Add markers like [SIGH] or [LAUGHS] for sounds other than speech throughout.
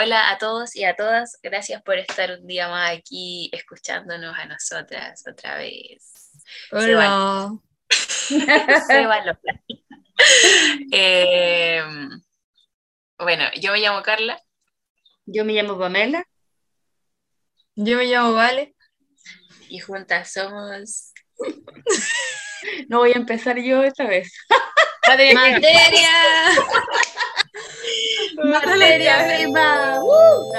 Hola a todos y a todas. Gracias por estar un día más aquí escuchándonos a nosotras otra vez. Hola. [LAUGHS] Se van los [LAUGHS] eh, bueno, yo me llamo Carla. Yo me llamo Pamela. Yo me llamo Vale. Y juntas somos. [LAUGHS] no voy a empezar yo esta vez. Materia. Materia prima. Uh.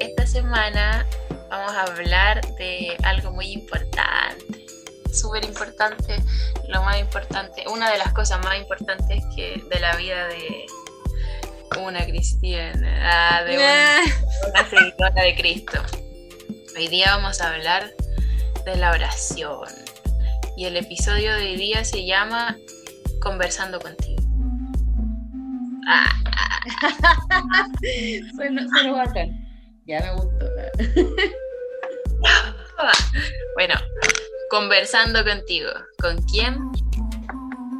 Esta semana vamos a hablar de algo muy importante, súper importante, lo más importante, una de las cosas más importantes que de la vida de una cristiana, de una, una seguidora de Cristo. Hoy día vamos a hablar de la oración y el episodio de hoy día se llama Conversando contigo. Ah, [LAUGHS] ah. suena, bacán. Ya me gustó. [LAUGHS] bueno, conversando contigo. ¿Con quién?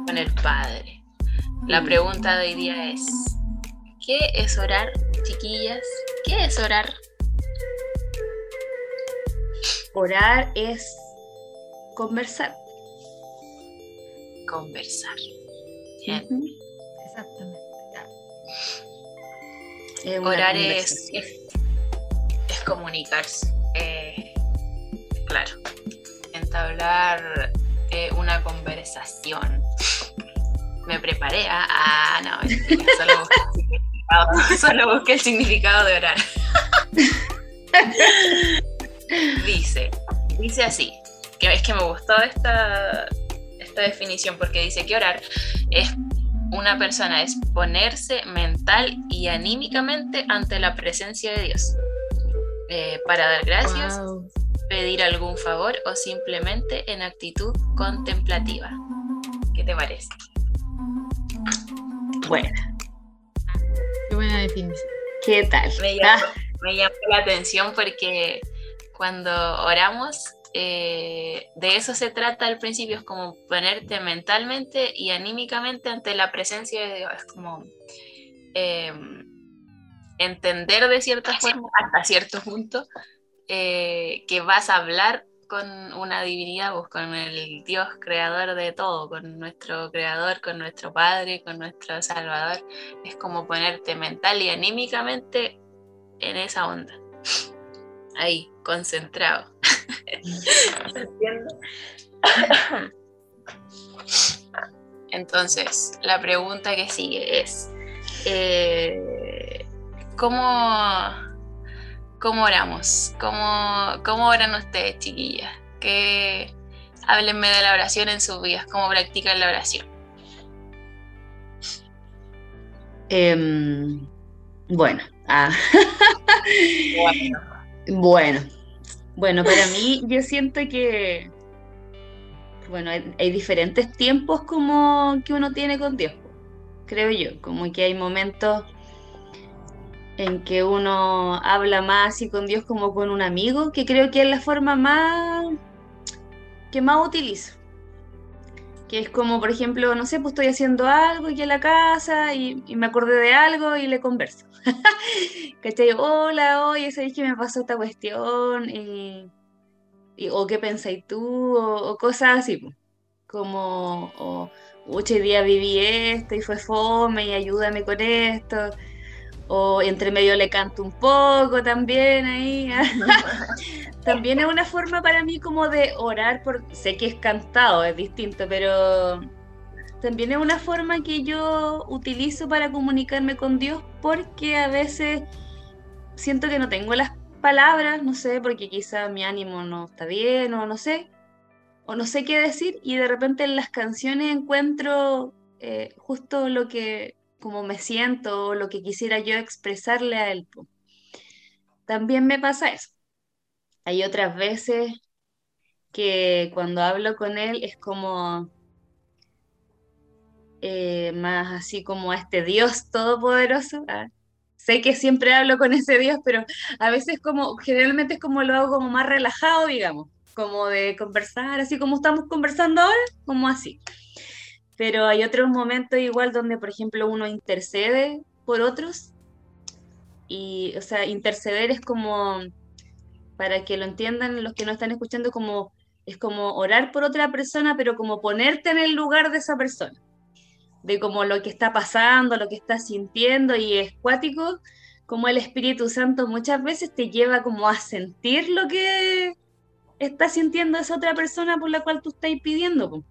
Con el Padre. La pregunta de hoy día es, ¿qué es orar, chiquillas? ¿Qué es orar? Orar es conversar. Conversar. Exactamente. Orar es, es, comunicarse. Eh, claro. Entablar eh, una conversación. Me preparé a. Ah, no, solo busqué, [LAUGHS] solo busqué el significado de orar. [LAUGHS] dice, así, que es que me gustó esta, esta definición porque dice que orar es una persona es ponerse mental y anímicamente ante la presencia de Dios eh, para dar gracias, pedir algún favor o simplemente en actitud contemplativa. ¿Qué te parece? Bueno. Qué buena definición. ¿Qué tal? Me me llamó la atención porque cuando oramos, eh, de eso se trata al principio, es como ponerte mentalmente y anímicamente ante la presencia de Dios, es como eh, entender de cierta forma, hasta cierto punto, eh, que vas a hablar con una divinidad, pues, con el Dios creador de todo, con nuestro creador, con nuestro Padre, con nuestro Salvador. Es como ponerte mental y anímicamente en esa onda ahí, concentrado. [LAUGHS] Entonces, la pregunta que sigue es, eh, ¿cómo, ¿cómo, oramos? ¿Cómo, ¿Cómo, oran ustedes, chiquillas? Que, háblenme de la oración en sus vidas, ¿cómo practican la oración? Em, bueno, ah. bueno. Bueno, bueno, para mí yo siento que, bueno, hay, diferentes tiempos como que uno tiene con Dios, creo yo, como que hay momentos en que uno habla más y con Dios como con un amigo, que creo que es la forma más que más utilizo. Que es como, por ejemplo, no sé, pues estoy haciendo algo aquí en la casa y, me acordé de algo y le converso. [LAUGHS] ¿Cachai? Hola, oye, ¿sabéis que me pasó esta cuestión? Y, o qué pensáis tú, o, cosas así, como, o, hoy día viví esto y fue fome y ayúdame con esto, o entre medio le canto un poco también ahí. [LAUGHS] [LAUGHS] también es una forma para mí como de orar, por, sé que es cantado, es distinto, pero también es una forma que yo utilizo para comunicarme con Dios porque a veces siento que no tengo las palabras, no sé, porque quizá mi ánimo no está bien o no sé, o no sé qué decir y de repente en las canciones encuentro eh, justo lo que, como me siento lo que quisiera yo expresarle a él. También me pasa eso. Hay otras veces que cuando hablo con él es como eh, más así como a este Dios todopoderoso. Ah, sé que siempre hablo con ese Dios, pero a veces como, generalmente es como lo hago como más relajado, digamos, como de conversar, así como estamos conversando ahora, como así. Pero hay otros momentos igual donde, por ejemplo, uno intercede por otros. Y, o sea, interceder es como, para que lo entiendan los que no están escuchando, como es como orar por otra persona, pero como ponerte en el lugar de esa persona, de como lo que está pasando, lo que está sintiendo, y es cuático, como el Espíritu Santo muchas veces te lleva como a sentir lo que está sintiendo esa otra persona por la cual tú estás pidiendo.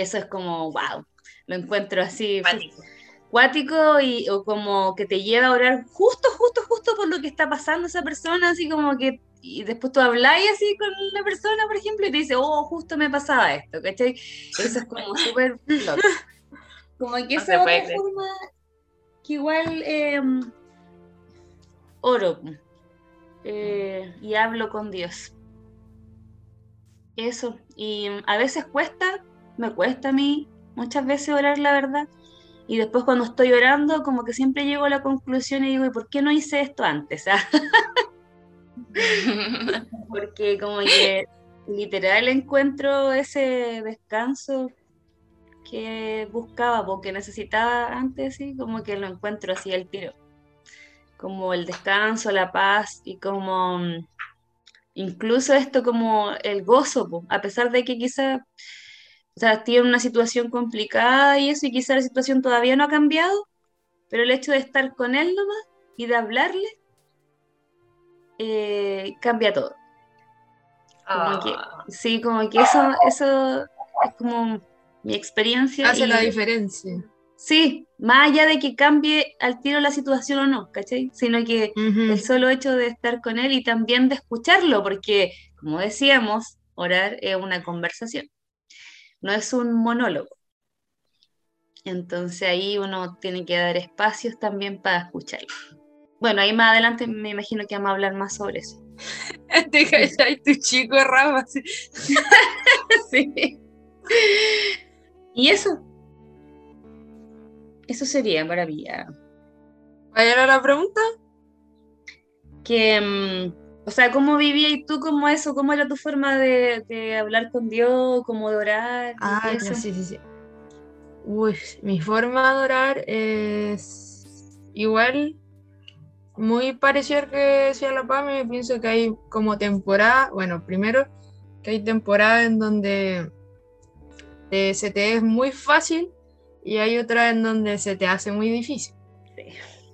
Eso es como, wow, lo encuentro así cuático y o como que te lleva a orar justo, justo, justo por lo que está pasando esa persona, así como que y después tú habláis así con la persona, por ejemplo, y te dice, oh, justo me pasaba esto, ¿cachai? Eso es como [LAUGHS] súper loco. Como que esa otra forma que igual eh, oro eh, y hablo con Dios. Eso, y a veces cuesta, me cuesta a mí muchas veces orar la verdad, y después cuando estoy orando, como que siempre llego a la conclusión y digo, ¿y por qué no hice esto antes? ¿Ah? [LAUGHS] Porque como que literal encuentro ese descanso que buscaba, porque necesitaba antes, sí, como que lo encuentro así al tiro. Como el descanso, la paz y como mm, incluso esto como el gozo, a pesar de que quizá o sea, tiene una situación complicada y eso, y quizá la situación todavía no ha cambiado, pero el hecho de estar con él nomás y de hablarle, eh, cambia todo. Ah. sí, como que eso, eso es como mi experiencia. Hace la diferencia. Sí, más allá de que cambie al tiro la situación o no, ¿cachai? Sino que el solo hecho de estar con él y también de escucharlo, porque, como decíamos, orar es una conversación no es un monólogo. Entonces ahí uno tiene que dar espacios también para escucharlo. Bueno, ahí más adelante me imagino que vamos a hablar más sobre eso. [LAUGHS] Te tu chico rama. ¿sí? [LAUGHS] sí. Y eso. Eso sería maravilla. ¿Vaya a la pregunta? Que mm, o sea, ¿cómo vivías tú como eso? ¿Cómo era tu forma de, hablar con Dios, cómo de orar? Ah, sí, sí, sí. Uy, mi forma de orar es igual, muy parecida que decía la PAMI, me pienso que hay como temporada, bueno, primero que hay temporada en donde se te es muy fácil y hay otra en donde se te hace muy difícil.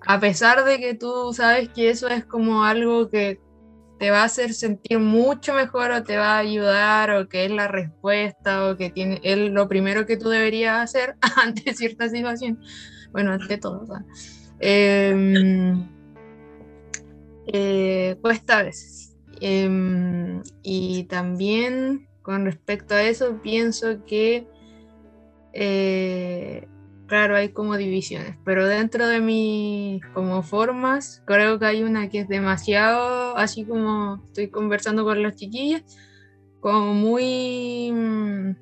A pesar de que tú sabes que eso es como algo que te va a hacer sentir mucho mejor o te va a ayudar o que es la respuesta o que tiene es lo primero que tú deberías hacer [LAUGHS] ante cierta situación. Bueno, ante todo. Em, eh, cuesta a veces. Em, y también con respecto a eso pienso que eh, claro, hay como divisiones, pero dentro de mis como formas, creo que hay una que es demasiado, así como estoy conversando con las chiquillas, como muy mm,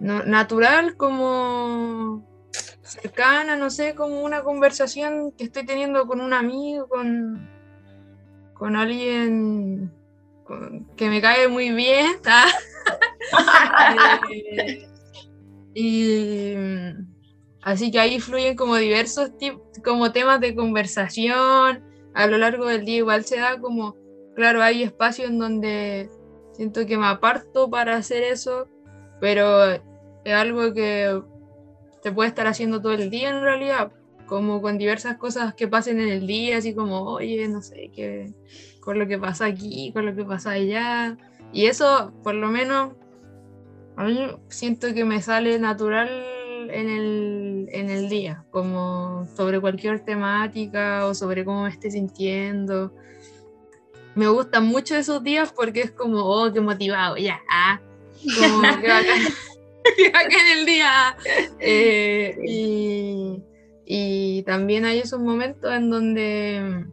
natural, como cercana, no sé, como una conversación que estoy teniendo con un amigo, con, con alguien que me cae muy bien. [LAUGHS] [LAUGHS] eh, y así que ahí fluyen como diversos como temas de conversación. A lo largo del día igual se da como, claro, hay espacios en donde siento que me aparto para hacer eso, pero es algo que se puede estar haciendo todo el día en realidad, como con diversas cosas que pasen en el día, así como, oye, no sé, qué, con lo que pasa aquí, con lo que pasa allá. Y eso, por lo menos, a mí siento que me sale natural en el, en el día, como sobre cualquier temática o sobre cómo me esté sintiendo. Me gustan mucho esos días porque es como, oh, qué motivado, ya, ah, como [LAUGHS] que bacán, [LAUGHS] en el día. Eh, y, y también hay esos momentos en donde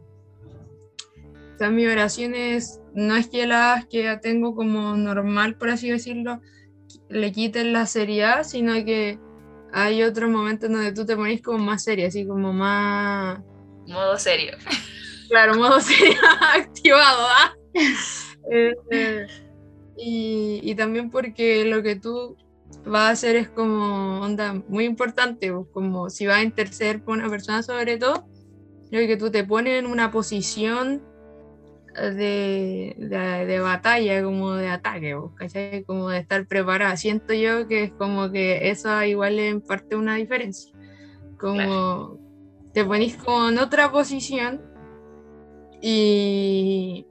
o sea, mi oración es, no es que las que tengo como normal, por así decirlo, le quiten la seriedad, sino que hay otros momentos donde tú te pones como más serio, así como más... Modo serio. Claro, modo serio [LAUGHS] activado, ¿ah? Eh, y, y, también porque lo que tú vas a hacer es como onda muy importante, pues, como si vas a interceder por una persona sobre todo, creo que tú te pones en una posición de, de, batalla, como de ataque, ¿cachai? Como de estar preparada. Siento yo que es como que eso igual en parte una diferencia. Como te ponís como en otra posición y,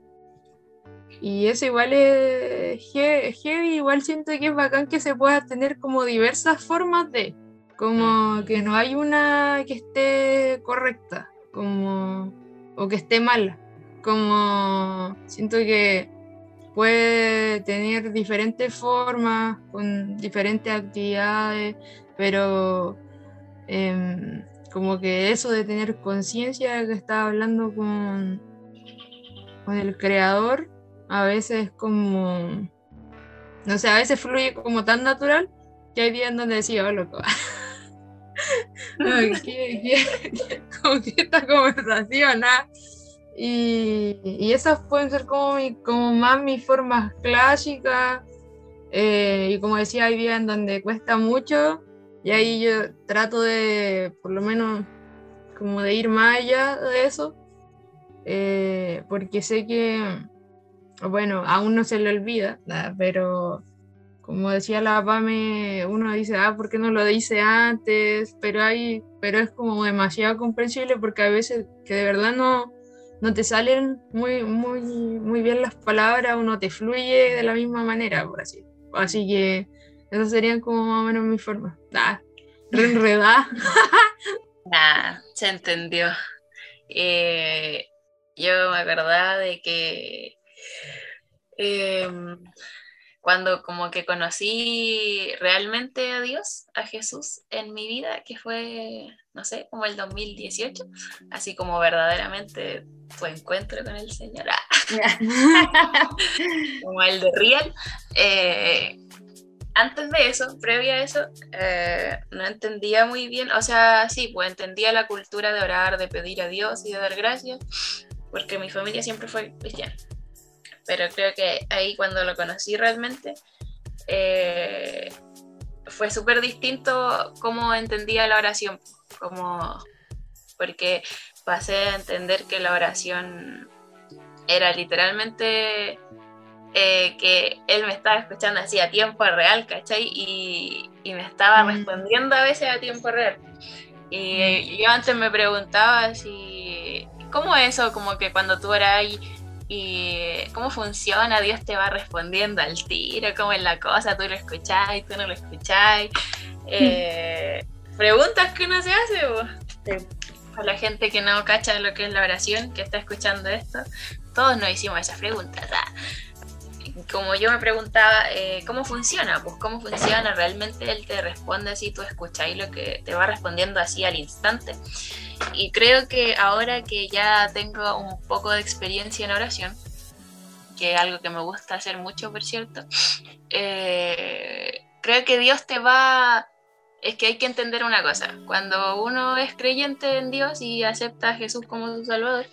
y eso igual es heavy, igual siento que es bacán que se pueda tener como diversas formas de, como que no hay una que esté correcta, como, o que esté mala como siento que puede tener diferentes formas, con diferentes actividades, pero em, como que eso de tener conciencia que estaba hablando con, con el creador, a veces como, no sé, a veces fluye como tan natural que hay días en donde decía, oh, loco. [LAUGHS] [LAUGHS] como que esta conversación, ¿ah? Y, esas pueden ser como, como más mis formas clásicas. Eh, y como decía, hay días en donde cuesta mucho y ahí yo trato de, por lo menos, como de ir más allá de eso, eh, porque sé que, bueno, aún no se le olvida, pero como decía la PAME, uno dice, ah, ¿por qué no lo dice antes? Pero, hay, pero es como demasiado comprensible porque a veces que de verdad no, no te salen muy, muy, muy bien las palabras o no te fluye de la misma manera, por así. Así que esas serían como más o menos mi forma. Ah, reenredada. [LAUGHS] nah, se entendió. Eh, yo me acordaba de que em, cuando como que conocí realmente a Dios, a Jesús en mi vida, que fue, no sé, como el 2018, así como verdaderamente tu encuentro con el Señor, ah. [LAUGHS] como el de Real. Eh, antes de eso, previo a eso, eh, no entendía muy bien, o sea, sí, pues entendía la cultura de orar, de pedir a Dios y de dar gracias, porque mi familia siempre fue cristiana pero creo que ahí cuando lo conocí realmente eh, fue súper distinto cómo entendía la oración, como, porque pasé a entender que la oración era literalmente eh, que él me estaba escuchando así a tiempo real, ¿cachai? Y, y me estaba mm. respondiendo a veces a tiempo real. Y mm. yo antes me preguntaba si, ¿cómo eso? Como que cuando tú eras ahí y cómo funciona, Dios te va respondiendo al tiro, cómo es la cosa, tú lo escucháis, tú no lo escucháis. [LAUGHS] Eh, preguntas que uno se hace, a la gente que no cacha lo que es la oración, que está escuchando esto, todos nos hicimos esas preguntas. ¿ah? Como yo me preguntaba, eh, ¿cómo funciona? Pues cómo funciona, realmente Él te responde así, tú escucháis lo que te va respondiendo así al instante. Y creo que ahora que ya tengo un poco de experiencia en oración, que es algo que me gusta hacer mucho, por cierto, eh, creo que Dios te va... Es que hay que entender una cosa, cuando uno es creyente en Dios y acepta a Jesús como su Salvador,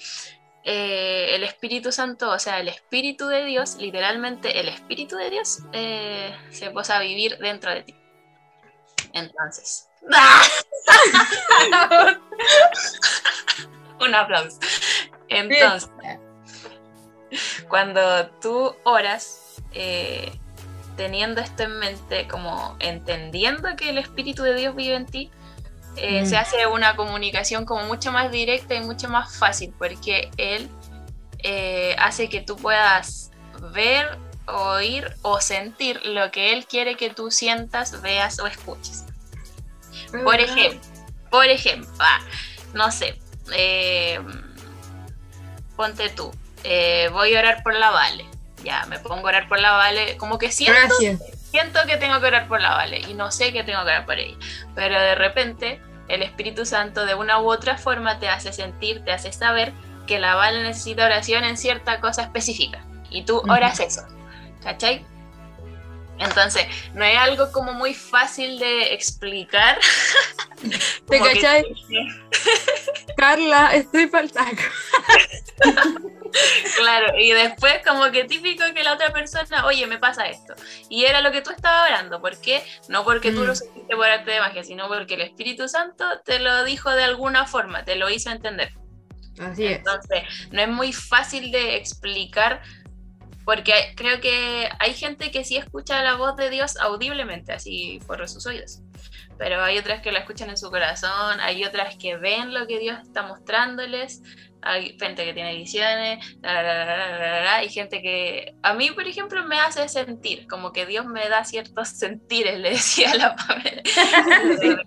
eh, el Espíritu Santo, o sea, el Espíritu de Dios, literalmente el Espíritu de Dios, eh, se posa a vivir dentro de ti. Entonces, [LAUGHS] Un aplauso. Entonces, cuando tú oras, eh, teniendo esto en mente, como entendiendo que el Espíritu de Dios vive en ti, eh, mm. se hace una comunicación como mucho más directa y mucho más fácil, porque Él eh, hace que tú puedas ver, oír o sentir lo que Él quiere que tú sientas, veas o escuches. Por ejemplo, por ejemplo, ah, no sé, eh, ponte tú, voy a orar por la Vale, ya, me pongo a orar por la Vale, como que siento, siento que tengo que orar por la Vale y no sé que tengo que orar por ella, pero de repente el Espíritu Santo de una u otra forma te hace sentir, te hace saber que la Vale necesita oración en cierta cosa específica y tú oras eso, ¿cachai? Entonces, no es algo como muy fácil de explicar. [LAUGHS] [LAUGHS] ¿Te cachai? [LAUGHS] Carla, estoy faltando. [LAUGHS] Claro, y después como que típico que la otra persona, oye, me pasa esto. Y era lo que tú estabas hablando. ¿Por qué? No porque tú lo Mm. sentiste por arte de magia, sino porque el Espíritu Santo te lo dijo de alguna forma, te lo hizo entender. Así es. Entonces, no es muy fácil de explicar porque creo que hay gente que sí escucha la voz de Dios audiblemente, así por sus oídos. Pero hay otras que la escuchan en su corazón, hay otras que ven lo que Dios está mostrándoles, hay gente que tiene visiones, la, y gente que a mí, por ejemplo, me hace sentir, como que Dios me da ciertos [LAUGHS] sentires, le decía a la Pamela. [LAUGHS]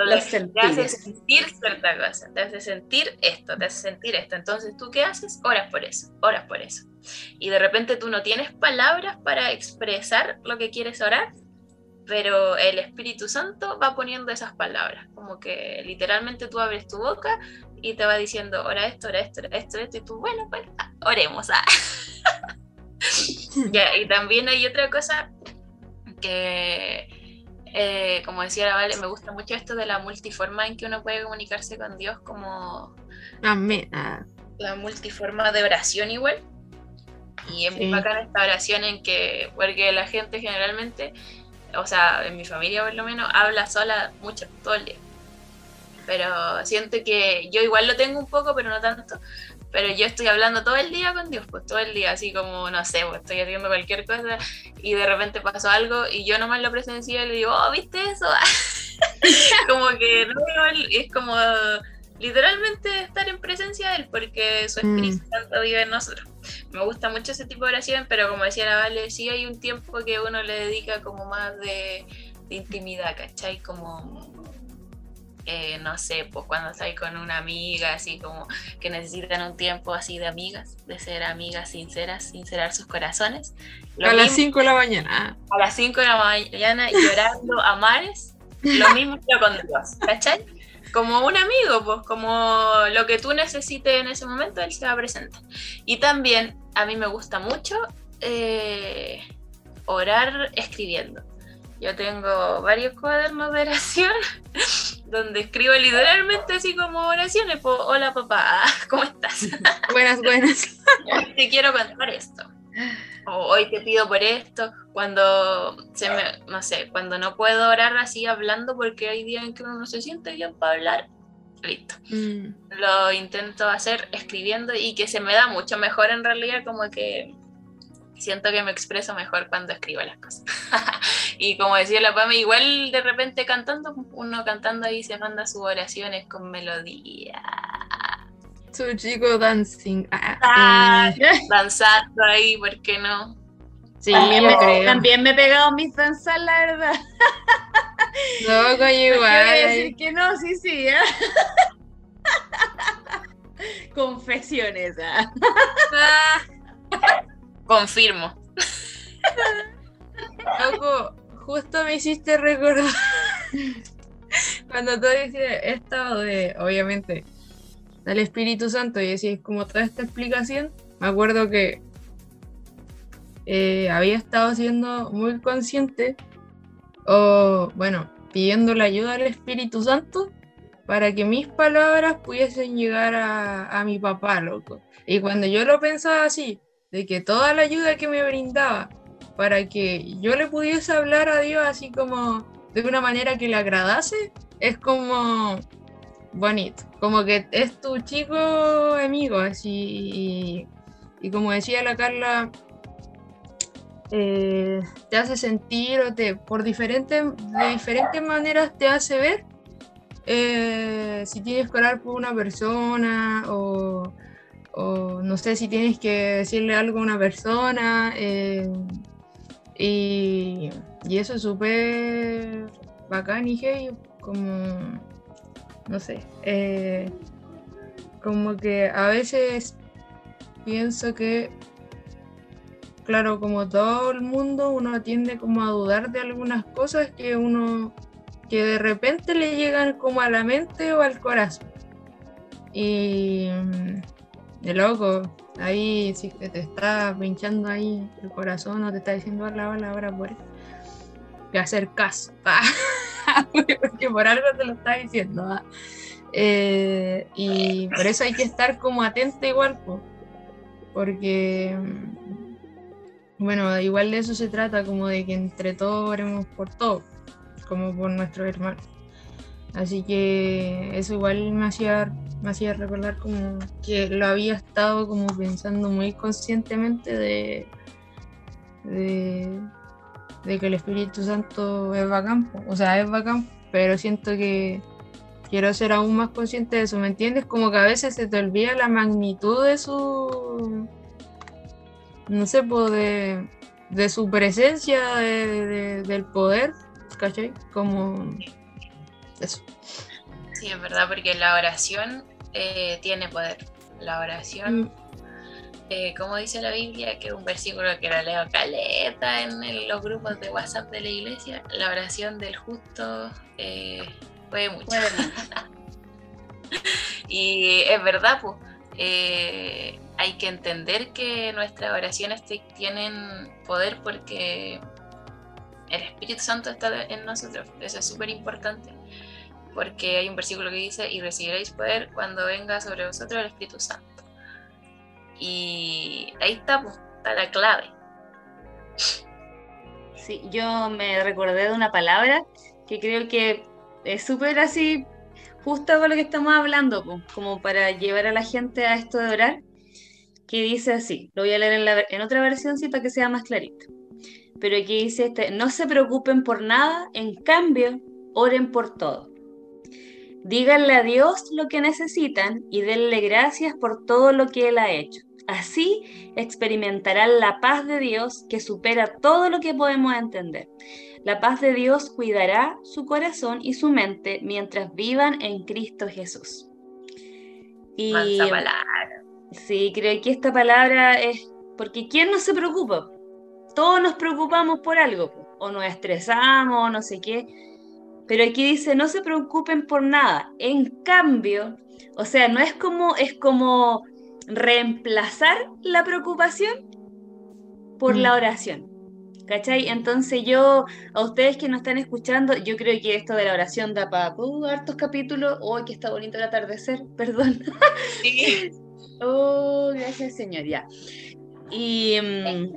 Te hace sentir cierta cosa, te hace sentir esto, te hace sentir esto. Entonces, ¿tú qué haces? Oras por eso, oras por eso. Y de repente tú no tienes palabras para expresar lo que quieres orar, pero el Espíritu Santo va poniendo esas palabras, como que literalmente tú abres tu boca y te va diciendo, ora esto, ora esto, ora esto, esto, y tú, bueno, pues ah, oremos. ah". [LAUGHS] Ya, y también hay otra cosa que, eh, como decía la Vale, me gusta mucho esto de la multiforma en que uno puede comunicarse con Dios, como Amén. Ah, la multiforma de oración igual. Y es muy Sí. bacana esta oración en que, porque la gente generalmente, o sea, en mi familia por lo menos, habla sola mucho, todo el día. Pero siento que yo igual lo tengo un poco, pero no tanto. Pero yo estoy hablando todo el día con Dios, pues todo el día, así como, no sé, pues estoy haciendo cualquier cosa y de repente pasó algo y yo nomás lo presencié y le digo, oh, ¿viste eso? [LAUGHS] como que no, es como literalmente estar en presencia de Él, porque su Espíritu Santo vive en nosotros. Me gusta mucho ese tipo de oración, pero como decía la Vale, sí hay un tiempo que uno le dedica como más de, de intimidad, ¿cachai? Como eh, no sé, pues cuando estáis con una amiga, así como que necesitan un tiempo así de amigas, de ser amigas sinceras, sincerar sus corazones. Lo a las mismo 5 de la mañana. a las 5 de la mañana llorando a mares, lo mismo pero con Dios, ¿cachai? Como un amigo, pues como lo que tú necesites en ese momento, Él se va a presentar. Y también a mí me gusta mucho eh, orar escribiendo. Yo tengo varios cuadernos de oración [LAUGHS] donde escribo literalmente así como oraciones. pues, Hola papá, [LAUGHS] ¿cómo estás? Buenas, buenas. [LAUGHS] Te quiero contar esto. O hoy te pido por esto. Cuando se me, no sé, cuando no puedo orar así hablando porque hay días en que uno no se siente bien para hablar, listo. Mm, Lo intento hacer escribiendo y que se me da mucho mejor en realidad, como que siento que me expreso mejor cuando escribo las cosas. [LAUGHS] y como decía la Pame, igual de repente cantando, uno cantando ahí se manda sus oraciones con melodía. Su chico dancing. Ah, Ah, eh, [LAUGHS] danzando ahí, ¿por qué no? sí, También me, creo. también me he pegado mis danzas, la verdad. [LAUGHS] No, coño, ¿Por qué voy a igual. decir que no? Sí, sí. ¿eh? [LAUGHS] Confesiones. Ah, Confirmo. Loco, justo me hiciste recordar cuando tú dices esto de, obviamente, del Espíritu Santo y decís como toda esta explicación, me acuerdo que eh, había estado siendo muy consciente o, bueno, pidiendo la ayuda del Espíritu Santo para que mis palabras pudiesen llegar a, a mi papá, loco. Y cuando yo lo pensaba así, de que toda la ayuda que me brindaba para que yo le pudiese hablar a Dios así como de una manera que le agradase, es como bonito, como que es tu chico amigo, así, y, como decía la Carla, eh, te hace sentir o te, por diferentes, de diferentes maneras te hace ver eh, si tienes que orar por una persona o, o no sé si tienes que decirle algo a una persona. eh, y, y eso es súper bacán y hey, como, no sé, eh, como que a veces pienso que, claro, como todo el mundo, uno tiende como a dudar de algunas cosas que uno, que de repente le llegan como a la mente o al corazón. Y de loco, ahí si te está pinchando ahí el corazón o te está diciendo la palabra por que hacer caso. [LAUGHS] [LAUGHS] Porque por algo te lo está diciendo. ah. Eh, y por eso hay que estar como atento igual. po. porque, bueno, igual de eso se trata, como de que entre todos oremos por todo, como por nuestros hermanos. Así que eso igual me hacía, me recordar como que lo había estado como pensando muy conscientemente de, de, que el Espíritu Santo es bacán, o sea, es bacán, pero siento que quiero ser aún más consciente de eso, ¿me entiendes? Como que a veces se te olvida la magnitud de su, no sé, de, de su presencia, del poder, ¿cachai? Como eso. Sí, es verdad, porque la oración eh, tiene poder. La oración, mm. Eh, como dice la Biblia, que es un versículo que lo leo caleta en, los grupos de WhatsApp de la iglesia, la oración del justo eh, puede mucho. [LAUGHS] y es verdad, pues. hay que entender que nuestras oraciones tienen poder porque el Espíritu Santo está en nosotros. Eso es súper importante porque hay un versículo que dice, y recibiréis poder cuando venga sobre vosotros el Espíritu Santo. Y ahí está, pues, la clave. Sí, yo me recordé de una palabra que creo que es súper así, justo con lo que estamos hablando, como para llevar a la gente a esto de orar, que dice así, lo voy a leer en, la, en otra versión sí para que sea más clarito. Pero aquí dice este, no se preocupen por nada, en cambio, oren por todo. Díganle a Dios lo que necesitan y denle gracias por todo lo que Él ha hecho. Así experimentarán la paz de Dios que supera todo lo que podemos entender. La paz de Dios cuidará su corazón y su mente mientras vivan en Cristo Jesús. Y palabra. Sí, creo que esta palabra es porque ¿quién no se preocupa? Todos nos preocupamos por algo, o nos estresamos, o no sé qué pero aquí dice, no se preocupen por nada. En cambio, o sea, no es como, es como reemplazar la preocupación por la mm. oración. ¿Cachai? Entonces yo, a ustedes que nos están escuchando, yo creo que esto de la oración da para uh, hartos capítulos. ¡Oh, que está bonito el atardecer! [LAUGHS] Perdón. Sí. [LAUGHS] oh, gracias, señor. Ya. Y, mm,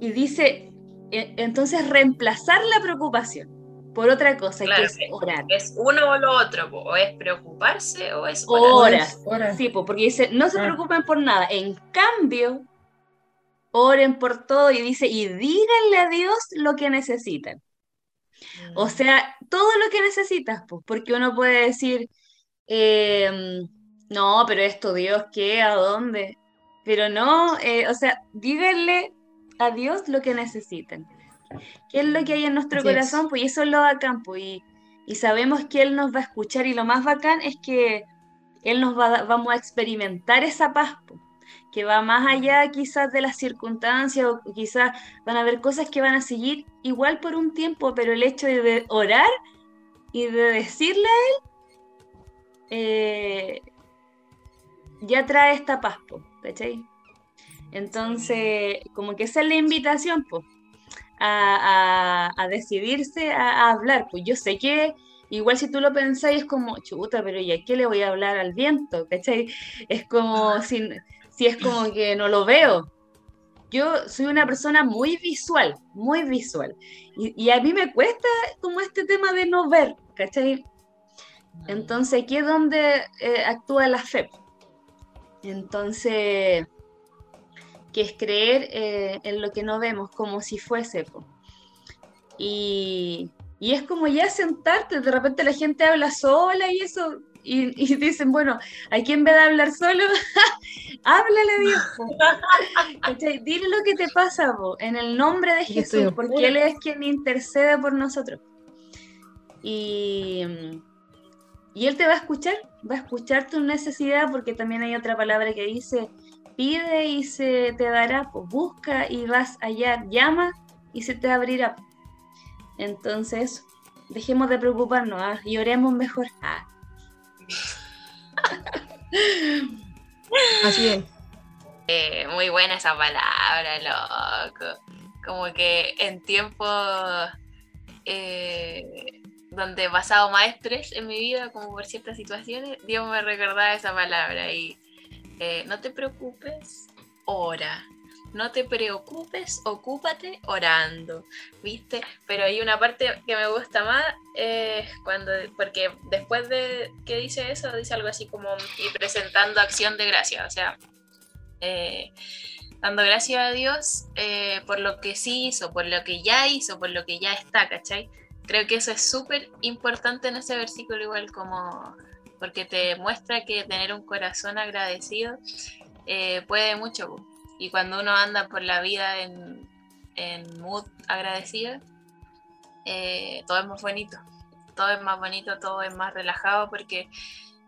y dice, e, entonces reemplazar la preocupación por otra cosa, que es orar. Es uno o lo otro, o es preocuparse o es orar. Ora. Sí, porque dice, no se ah. preocupen por nada. En cambio, oren por todo y dice, y díganle a Dios lo que necesitan. O mm. sea, todo lo que necesitas, pues, porque uno puede decir, em, no, pero esto Dios, ¿qué? ¿A dónde? Pero no, eh, o sea, díganle a Dios lo que necesiten. ¿Qué es lo que hay en nuestro corazón? Pues eso es lo bacán, pues, y, y, sabemos que Él nos va a escuchar y lo más bacán es que Él nos va vamos a experimentar esa paz, pues, que va más allá quizás de las circunstancias o quizás van a haber cosas que van a seguir igual por un tiempo, pero el hecho de orar y de decirle a Él, eh, ya trae esta paz, pues, ¿cachai? Entonces, como que esa es la invitación, pues, a, decidirse a, hablar. Pues yo sé que igual si tú lo pensáis es como, chuta, pero ¿y a qué le voy a hablar al viento? ¿Cachai? Es como, si, si es como que no lo veo. Yo soy una persona muy visual, muy visual. Y, a mí me cuesta como este tema de no ver, ¿cachai? Entonces aquí es donde eh, actúa la fe. Entonces, que es creer eh, en lo que no vemos como si fuese. Y, y, es como ya sentarte, de repente la gente habla sola y eso, y, dicen, bueno, aquí en vez de hablar solo, [LAUGHS] háblale a Dios. [LAUGHS] Dile lo que te pasa en el nombre de Jesús, porque Él es quien intercede por nosotros. Y, y Él te va a escuchar, va a escuchar tu necesidad, porque también hay otra palabra que dice, pide y se te dará, pues busca y vas allá, llama y se te abrirá. Entonces, dejemos de preocuparnos ¿ah? y oremos mejor. Ah. Así es. [LAUGHS] Eh, muy buena esa palabra, loco. Como que en tiempos eh, donde he pasado más estrés en mi vida, como por ciertas situaciones, Dios me recordaba esa palabra y eh, no te preocupes, ora. No te preocupes, ocúpate orando, ¿viste? Pero hay una parte que me gusta más, cuando, porque después de que dice eso, dice algo así como, y presentando acción de gracia, o sea, eh, dando gracias a Dios eh, por lo que sí hizo, por lo que ya hizo, por lo que ya está, ¿cachai? Creo que eso es súper importante en ese versículo, igual como porque te muestra que tener un corazón agradecido eh, puede mucho. Y cuando uno anda por la vida en, en mood agradecido, todo es más bonito. Todo es más bonito, todo es más relajado porque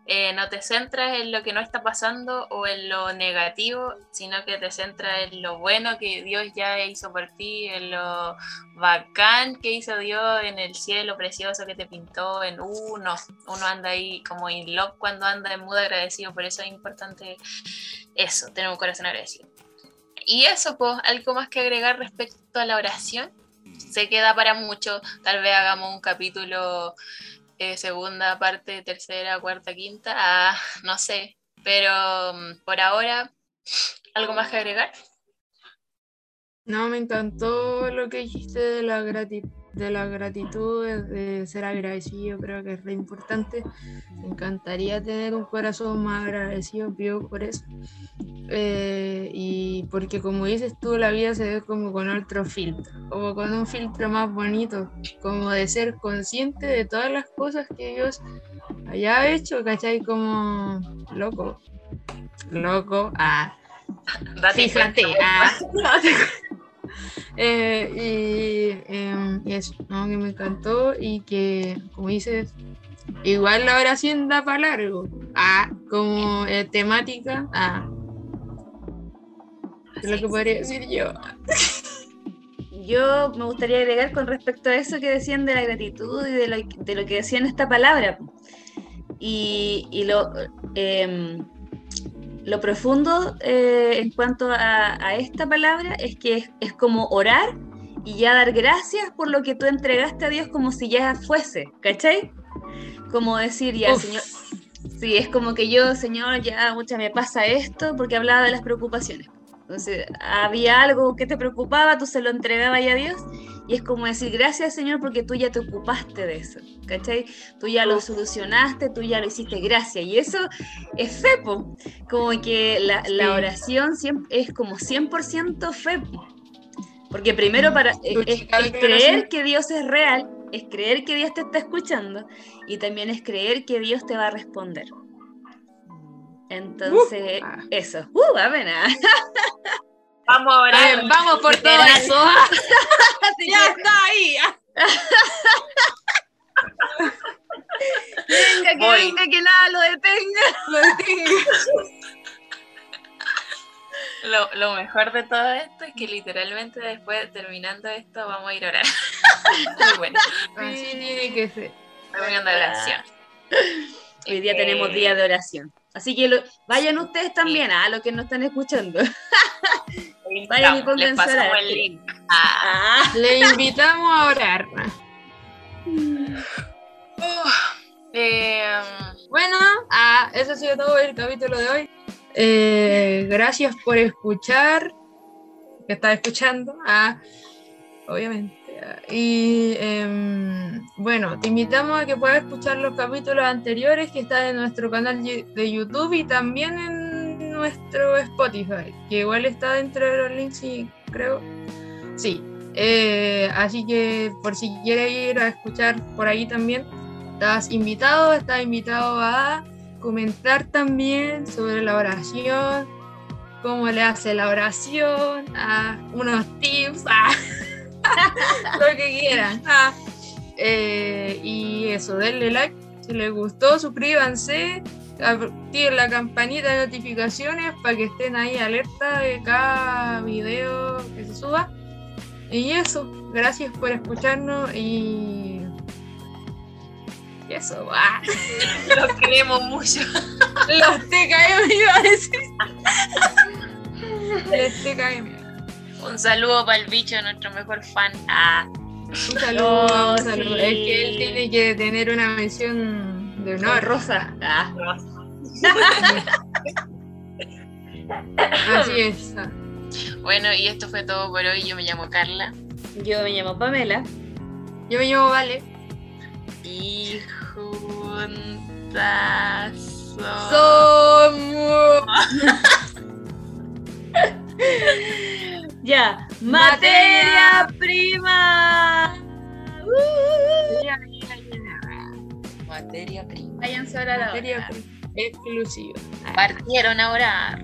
eh, no te centras en lo que no está pasando o en lo negativo, sino que te centras en lo bueno que Dios ya hizo por ti, en lo bacán que hizo Dios, en el cielo precioso que te pintó, en uno. Uno anda ahí como in love cuando anda en mood agradecido, por eso es importante eso, tener un corazón agradecido. Y eso, pues, algo más que agregar respecto a la oración. Se queda para mucho, tal vez hagamos un capítulo eh, segunda parte, tercera, cuarta, quinta, ah, no sé. Pero mm, por ahora, ¿algo más que agregar? No, me encantó lo que dijiste de la gratitud de la gratitud, de ser agradecido, creo que es re importante. Me encantaría tener un corazón más agradecido, pido por eso. Eh, y porque como dices tú, la vida se ve como con otro filtro, como con un filtro más bonito, como de ser consciente de todas las cosas que Dios haya hecho, ¿cachai? Como loco, loco, ah, fíjate, ah. [LAUGHS] [LAUGHS] Eh, em, y, eso, que me encantó y que, como dices, igual la oración da para largo. Ah, como eh, temática, ah. Es lo que podría decir yo. Yo me gustaría agregar con respecto a eso que decían de la gratitud y de lo, de lo que decían esta palabra. Y, y lo, em, lo profundo eh, en cuanto a, esta palabra es que es, como orar y ya dar gracias por lo que tú entregaste a Dios como si ya fuese, ¿cachai? Como decir, ya, Señor, sí, es como que yo, Señor, ya mucha me pasa esto porque hablaba de las preocupaciones. Entonces, había algo que te preocupaba, tú se lo entregabas a Dios y es como decir, gracias Señor porque tú ya te ocupaste de eso, ¿cachai? Tú ya lo solucionaste, tú ya lo hiciste, gracias. Y eso es fe, como que la, la oración es como 100% fe. Porque primero para, es, creer que Dios es real, es creer que Dios te está escuchando y también es creer que Dios te va a responder. Entonces, uh, eso. ¡Uh, amena! Vamos a [LAUGHS] ver, vamos por todo eso. [LAUGHS] ya está ahí. [LAUGHS] venga, que venga, que nada lo detenga. Lo detenga. Lo, lo, mejor de todo esto es que literalmente después, terminando esto, vamos a ir a orar. Muy bueno. Así tiene que ser. Reunión de oración. Hoy día tenemos día de oración. Así que vayan ustedes también a los que nos están escuchando. [LAUGHS] vayan y pónganse a el link. Ah. Le invitamos a orar. [LAUGHS] Eh, bueno, ah, eso ha sido todo el capítulo de hoy. Eh, gracias por escuchar, que estás escuchando, ah, obviamente. Y em, bueno, te invitamos a que puedas escuchar los capítulos anteriores que están en nuestro canal de YouTube y también en nuestro Spotify, que igual está dentro de los links y creo. Sí. Eh, así que por si quieres ir a escuchar por ahí también, estás invitado, estás invitado a comentar también sobre la oración, cómo le hace la oración, a unos tips. [LAUGHS] [LAUGHS] lo que quieran. Ah. Eh, y eso, denle like si les gustó, suscríbanse, activen la campanita de notificaciones para que estén ahí alerta de cada video que se suba. Y eso, gracias por escucharnos y. y eso, va. [LAUGHS] Los queremos mucho. Los TKM iba a decir. [LAUGHS] Los TKM. Un saludo para el bicho, nuestro mejor fan. Ah. Un saludo, un saludo. Es que él tiene que tener una mención de honor. Rosa. Ah. [LAUGHS] Así es. Bueno, y esto fue todo por hoy. Yo me llamo Carla. Yo me llamo Pamela. Yo me llamo Vale. Y juntas somos. [LAUGHS] ya, materia prima. Materia prima. Váyanse ahora a la Materia hora. exclusiva. Partieron ahora.